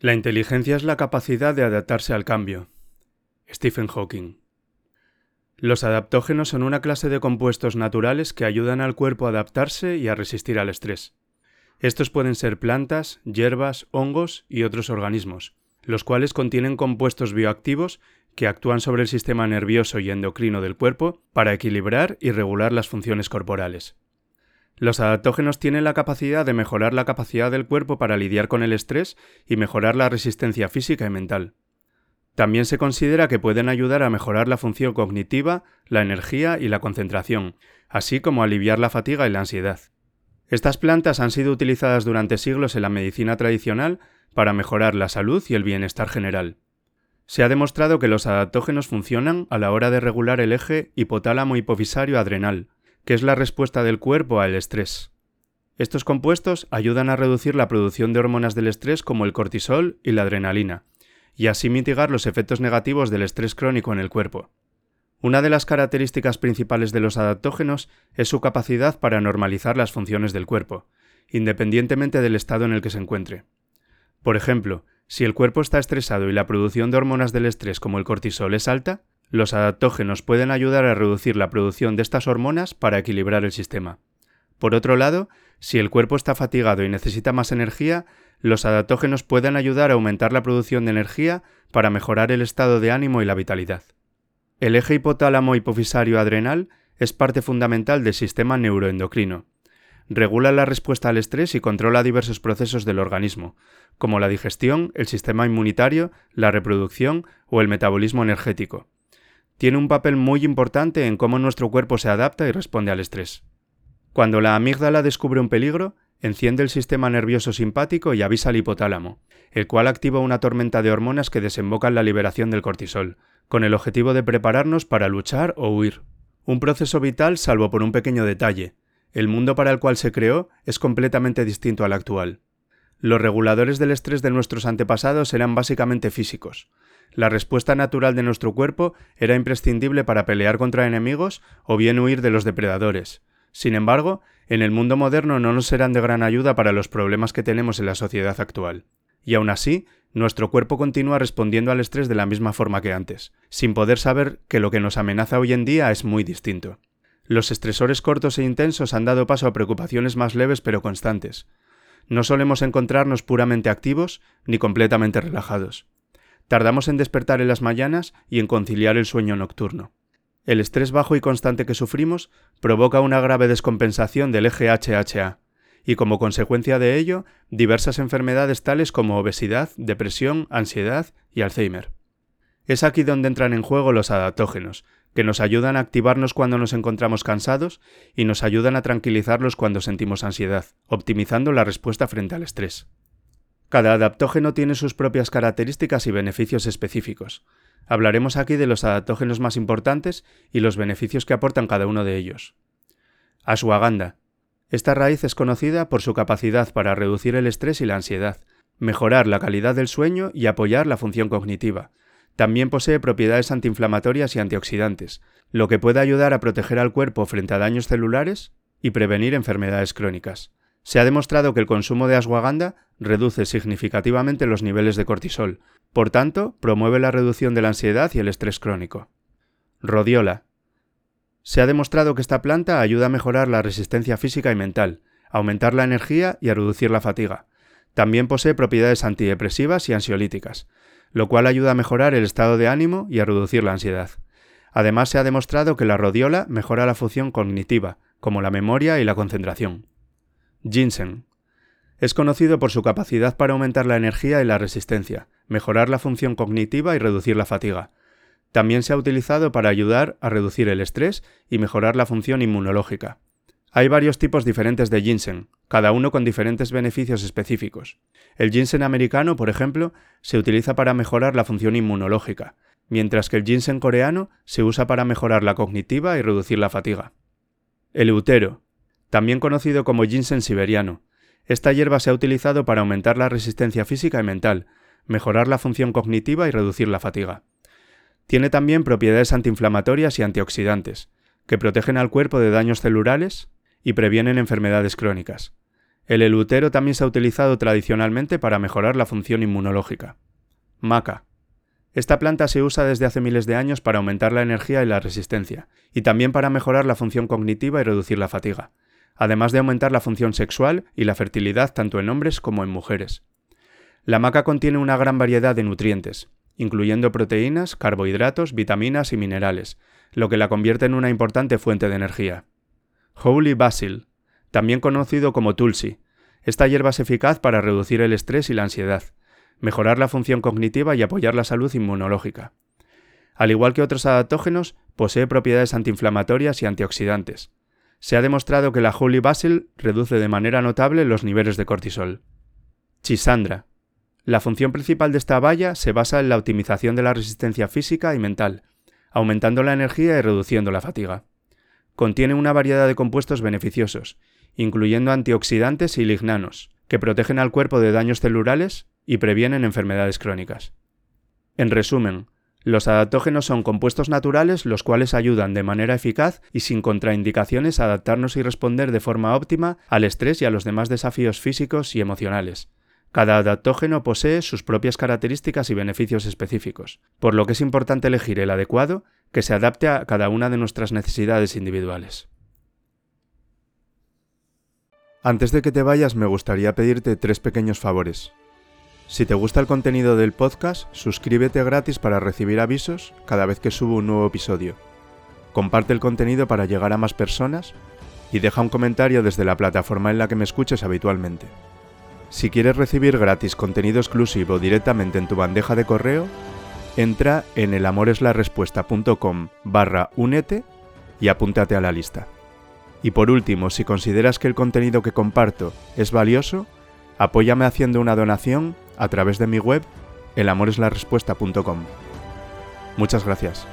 La inteligencia es la capacidad de adaptarse al cambio. Stephen Hawking. Los adaptógenos son una clase de compuestos naturales que ayudan al cuerpo a adaptarse y a resistir al estrés. Estos pueden ser plantas, hierbas, hongos y otros organismos, los cuales contienen compuestos bioactivos que actúan sobre el sistema nervioso y endocrino del cuerpo para equilibrar y regular las funciones corporales. Los adaptógenos tienen la capacidad de mejorar la capacidad del cuerpo para lidiar con el estrés y mejorar la resistencia física y mental. También se considera que pueden ayudar a mejorar la función cognitiva, la energía y la concentración, así como aliviar la fatiga y la ansiedad. Estas plantas han sido utilizadas durante siglos en la medicina tradicional para mejorar la salud y el bienestar general. Se ha demostrado que los adaptógenos funcionan a la hora de regular el eje hipotálamo hipofisario adrenal, que es la respuesta del cuerpo al estrés. Estos compuestos ayudan a reducir la producción de hormonas del estrés como el cortisol y la adrenalina, y así mitigar los efectos negativos del estrés crónico en el cuerpo. Una de las características principales de los adaptógenos es su capacidad para normalizar las funciones del cuerpo, independientemente del estado en el que se encuentre. Por ejemplo, si el cuerpo está estresado y la producción de hormonas del estrés como el cortisol es alta, los adaptógenos pueden ayudar a reducir la producción de estas hormonas para equilibrar el sistema. Por otro lado, si el cuerpo está fatigado y necesita más energía, los adaptógenos pueden ayudar a aumentar la producción de energía para mejorar el estado de ánimo y la vitalidad. El eje hipotálamo hipofisario adrenal es parte fundamental del sistema neuroendocrino. Regula la respuesta al estrés y controla diversos procesos del organismo, como la digestión, el sistema inmunitario, la reproducción o el metabolismo energético tiene un papel muy importante en cómo nuestro cuerpo se adapta y responde al estrés. Cuando la amígdala descubre un peligro, enciende el sistema nervioso simpático y avisa al hipotálamo, el cual activa una tormenta de hormonas que desemboca en la liberación del cortisol, con el objetivo de prepararnos para luchar o huir. Un proceso vital salvo por un pequeño detalle. El mundo para el cual se creó es completamente distinto al actual. Los reguladores del estrés de nuestros antepasados eran básicamente físicos. La respuesta natural de nuestro cuerpo era imprescindible para pelear contra enemigos o bien huir de los depredadores. Sin embargo, en el mundo moderno no nos serán de gran ayuda para los problemas que tenemos en la sociedad actual. Y aún así, nuestro cuerpo continúa respondiendo al estrés de la misma forma que antes, sin poder saber que lo que nos amenaza hoy en día es muy distinto. Los estresores cortos e intensos han dado paso a preocupaciones más leves pero constantes no solemos encontrarnos puramente activos ni completamente relajados. Tardamos en despertar en las mañanas y en conciliar el sueño nocturno. El estrés bajo y constante que sufrimos provoca una grave descompensación del eje HHA, y como consecuencia de ello, diversas enfermedades tales como obesidad, depresión, ansiedad y Alzheimer. Es aquí donde entran en juego los adaptógenos, que nos ayudan a activarnos cuando nos encontramos cansados y nos ayudan a tranquilizarlos cuando sentimos ansiedad, optimizando la respuesta frente al estrés. Cada adaptógeno tiene sus propias características y beneficios específicos. Hablaremos aquí de los adaptógenos más importantes y los beneficios que aportan cada uno de ellos. Ashwagandha. Esta raíz es conocida por su capacidad para reducir el estrés y la ansiedad, mejorar la calidad del sueño y apoyar la función cognitiva, también posee propiedades antiinflamatorias y antioxidantes, lo que puede ayudar a proteger al cuerpo frente a daños celulares y prevenir enfermedades crónicas. Se ha demostrado que el consumo de ashwagandha reduce significativamente los niveles de cortisol, por tanto, promueve la reducción de la ansiedad y el estrés crónico. Rodiola. Se ha demostrado que esta planta ayuda a mejorar la resistencia física y mental, aumentar la energía y a reducir la fatiga. También posee propiedades antidepresivas y ansiolíticas, lo cual ayuda a mejorar el estado de ánimo y a reducir la ansiedad. Además, se ha demostrado que la rodiola mejora la función cognitiva, como la memoria y la concentración. Ginseng. Es conocido por su capacidad para aumentar la energía y la resistencia, mejorar la función cognitiva y reducir la fatiga. También se ha utilizado para ayudar a reducir el estrés y mejorar la función inmunológica. Hay varios tipos diferentes de ginseng, cada uno con diferentes beneficios específicos. El ginseng americano, por ejemplo, se utiliza para mejorar la función inmunológica, mientras que el ginseng coreano se usa para mejorar la cognitiva y reducir la fatiga. El eutero, también conocido como ginseng siberiano. Esta hierba se ha utilizado para aumentar la resistencia física y mental, mejorar la función cognitiva y reducir la fatiga. Tiene también propiedades antiinflamatorias y antioxidantes, que protegen al cuerpo de daños celulares y previenen enfermedades crónicas. El elutero también se ha utilizado tradicionalmente para mejorar la función inmunológica. Maca. Esta planta se usa desde hace miles de años para aumentar la energía y la resistencia, y también para mejorar la función cognitiva y reducir la fatiga, además de aumentar la función sexual y la fertilidad tanto en hombres como en mujeres. La maca contiene una gran variedad de nutrientes, incluyendo proteínas, carbohidratos, vitaminas y minerales, lo que la convierte en una importante fuente de energía. Holy Basil, también conocido como Tulsi. Esta hierba es eficaz para reducir el estrés y la ansiedad, mejorar la función cognitiva y apoyar la salud inmunológica. Al igual que otros adaptógenos, posee propiedades antiinflamatorias y antioxidantes. Se ha demostrado que la Holy Basil reduce de manera notable los niveles de cortisol. Chisandra. La función principal de esta valla se basa en la optimización de la resistencia física y mental, aumentando la energía y reduciendo la fatiga. Contiene una variedad de compuestos beneficiosos, incluyendo antioxidantes y lignanos, que protegen al cuerpo de daños celulares y previenen enfermedades crónicas. En resumen, los adaptógenos son compuestos naturales los cuales ayudan de manera eficaz y sin contraindicaciones a adaptarnos y responder de forma óptima al estrés y a los demás desafíos físicos y emocionales. Cada adaptógeno posee sus propias características y beneficios específicos, por lo que es importante elegir el adecuado que se adapte a cada una de nuestras necesidades individuales. Antes de que te vayas me gustaría pedirte tres pequeños favores. Si te gusta el contenido del podcast, suscríbete gratis para recibir avisos cada vez que subo un nuevo episodio. Comparte el contenido para llegar a más personas y deja un comentario desde la plataforma en la que me escuches habitualmente. Si quieres recibir gratis contenido exclusivo directamente en tu bandeja de correo, entra en elamoreslarespuesta.com barra únete y apúntate a la lista. Y por último, si consideras que el contenido que comparto es valioso, apóyame haciendo una donación a través de mi web elamoreslarespuesta.com. Muchas gracias.